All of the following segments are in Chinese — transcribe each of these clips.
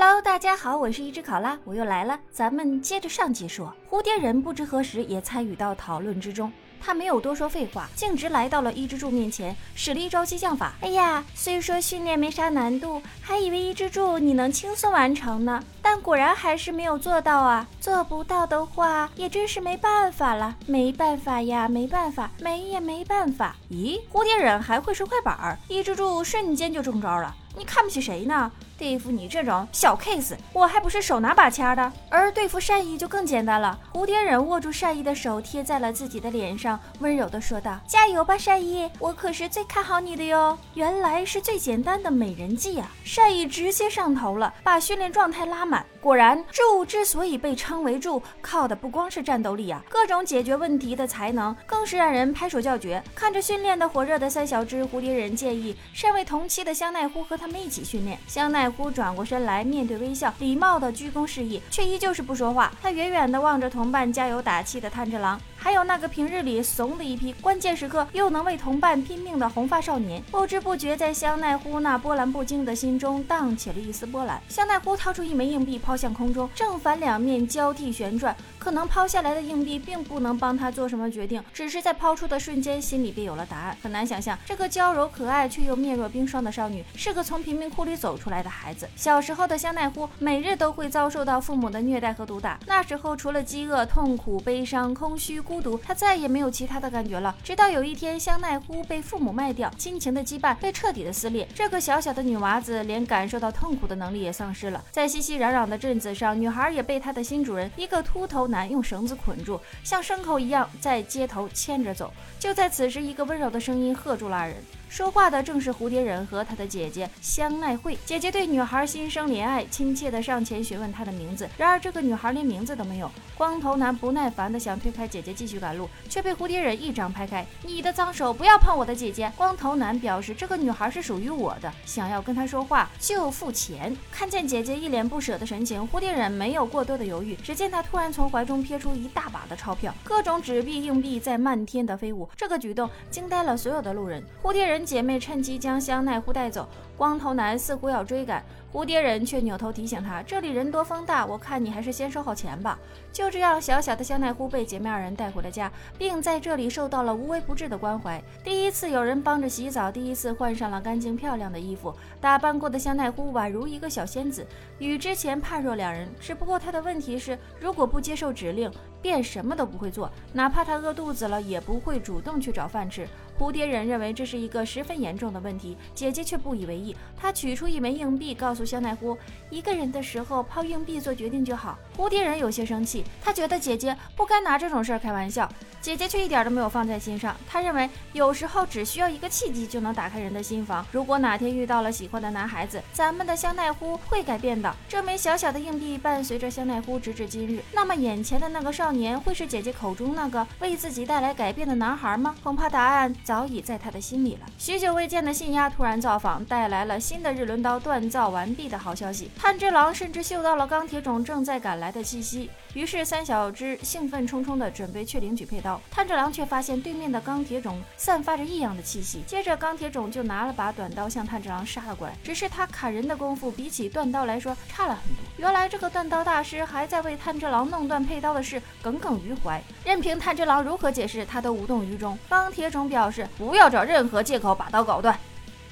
Hello，大家好，我是一只考拉，我又来了。咱们接着上集说，蝴蝶人不知何时也参与到讨论之中。他没有多说废话，径直来到了伊之助面前，使了一招激将法。哎呀，虽说训练没啥难度，还以为伊之助你能轻松完成呢，但果然还是没有做到啊！做不到的话，也真是没办法了。没办法呀，没办法，没也没办法。咦，蝴蝶忍还会摔快板儿？伊之助瞬间就中招了。你看不起谁呢？对付你这种小 case，我还不是手拿把掐的。而对付善意就更简单了。蝴蝶忍握住善意的手，贴在了自己的脸上，温柔地说道：“加油吧，善意，我可是最看好你的哟。”原来是最简单的美人计啊！善意直接上头了，把训练状态拉满。果然，柱之所以被称为柱，靠的不光是战斗力啊，各种解决问题的才能更是让人拍手叫绝。看着训练的火热的三小只，蝴蝶忍建议身为同期的香奈乎和他们一起训练。香奈乎转过身来，面对微笑，礼貌的鞠躬示意，却依旧是不说话。他远远的望着同伴加油打气的炭治郎。还有那个平日里怂的一批，关键时刻又能为同伴拼命的红发少年，不知不觉在香奈乎那波澜不惊的心中荡起了一丝波澜。香奈乎掏出一枚硬币，抛向空中，正反两面交替旋转。可能抛下来的硬币并不能帮他做什么决定，只是在抛出的瞬间，心里便有了答案。很难想象，这个娇柔可爱却又面若冰霜的少女，是个从贫民窟里走出来的孩子。小时候的香奈乎，每日都会遭受到父母的虐待和毒打。那时候，除了饥饿、痛苦、悲伤、空虚。孤独，他再也没有其他的感觉了。直到有一天，香奈乎被父母卖掉，亲情的羁绊被彻底的撕裂。这个小小的女娃子，连感受到痛苦的能力也丧失了。在熙熙攘攘的镇子上，女孩也被她的新主人一个秃头男用绳子捆住，像牲口一样在街头牵着走。就在此时，一个温柔的声音喝住了二人。说话的正是蝴蝶忍和他的姐姐香奈惠。姐姐对女孩心生怜爱，亲切地上前询问她的名字。然而这个女孩连名字都没有。光头男不耐烦地想推开姐姐继续赶路，却被蝴蝶忍一掌拍开。你的脏手不要碰我的姐姐！光头男表示这个女孩是属于我的，想要跟她说话就付钱。看见姐姐一脸不舍的神情，蝴蝶忍没有过多的犹豫。只见他突然从怀中撇出一大把的钞票，各种纸币硬币在漫天的飞舞。这个举动惊呆了所有的路人。蝴蝶人。姐妹趁机将香奈乎带走，光头男似乎要追赶。蝴蝶人却扭头提醒他：“这里人多风大，我看你还是先收好钱吧。”就这样，小小的香奈乎被姐妹二人带回了家，并在这里受到了无微不至的关怀。第一次有人帮着洗澡，第一次换上了干净漂亮的衣服，打扮过的香奈乎宛如一个小仙子，与之前判若两人。只不过她的问题是，如果不接受指令，便什么都不会做，哪怕他饿肚子了，也不会主动去找饭吃。蝴蝶忍认为这是一个十分严重的问题，姐姐却不以为意。她取出一枚硬币，告诉。香奈乎一个人的时候抛硬币做决定就好。蝴蝶人有些生气，他觉得姐姐不该拿这种事儿开玩笑。姐姐却一点都没有放在心上，她认为有时候只需要一个契机就能打开人的心房。如果哪天遇到了喜欢的男孩子，咱们的香奈乎会改变的。这枚小小的硬币伴随着香奈乎直至今日。那么眼前的那个少年会是姐姐口中那个为自己带来改变的男孩吗？恐怕答案早已在他的心里了。许久未见的信鸭突然造访，带来了新的日轮刀锻造完毕的好消息。炭治郎甚至嗅到了钢铁种正在赶来的气息，于是三小只兴奋冲冲的准备去领取佩刀。炭治郎却发现对面的钢铁种散发着异样的气息，接着钢铁种就拿了把短刀向炭治郎杀了过来。只是他砍人的功夫比起断刀来说差了很多。原来这个断刀大师还在为炭治郎弄断佩刀的事耿耿于怀，任凭炭治郎如何解释，他都无动于衷。钢铁种表示不要找任何借口把刀搞断，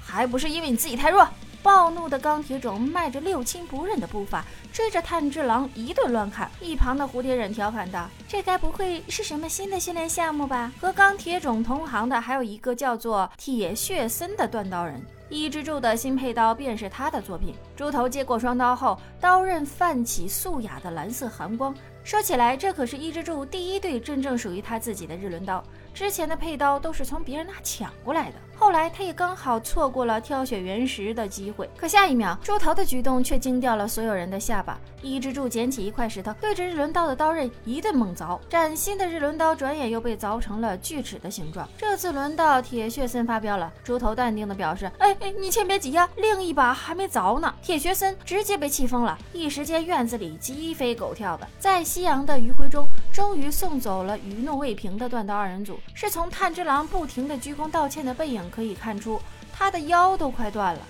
还不是因为你自己太弱。暴怒的钢铁种迈着六亲不认的步伐，追着炭治郎一顿乱砍。一旁的蝴蝶忍调侃道：“这该不会是什么新的训练项目吧？”和钢铁种同行的还有一个叫做铁血森的断刀人，伊之助的新佩刀便是他的作品。猪头接过双刀后，刀刃泛起素雅的蓝色寒光。说起来，这可是伊之助第一对真正属于他自己的日轮刀，之前的佩刀都是从别人那抢过来的。后来他也刚好错过了挑选原石的机会，可下一秒，猪头的举动却惊掉了所有人的下巴。伊之助捡起一块石头，对着日轮刀的刀刃一顿猛凿，崭新的日轮刀转眼又被凿成了锯齿的形状。这次轮到铁血森发飙了，猪头淡定的表示：“哎哎，你先别急呀，另一把还没凿呢。”铁血森直接被气疯了，一时间院子里鸡飞狗跳的。在夕阳的余晖中，终于送走了余怒未平的断刀二人组。是从炭治郎不停的鞠躬道歉的背影。可以看出，他的腰都快断了。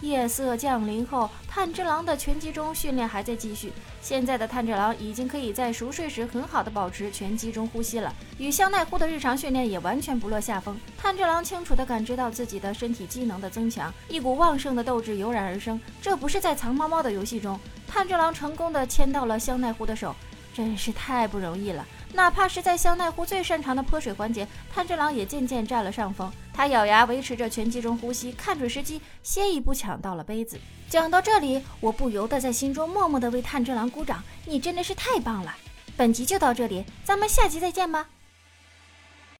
夜色降临后，炭治郎的拳击中训练还在继续。现在的炭治郎已经可以在熟睡时很好的保持拳击中呼吸了，与香奈乎的日常训练也完全不落下风。炭治郎清楚地感知到自己的身体机能的增强，一股旺盛的斗志油然而生。这不是在藏猫猫的游戏中，炭治郎成功地牵到了香奈乎的手，真是太不容易了。哪怕是在香奈乎最擅长的泼水环节，炭治郎也渐渐占了上风。他咬牙维持着拳击中呼吸，看准时机，先一步抢到了杯子。讲到这里，我不由得在心中默默的为炭治郎鼓掌。你真的是太棒了！本集就到这里，咱们下集再见吧。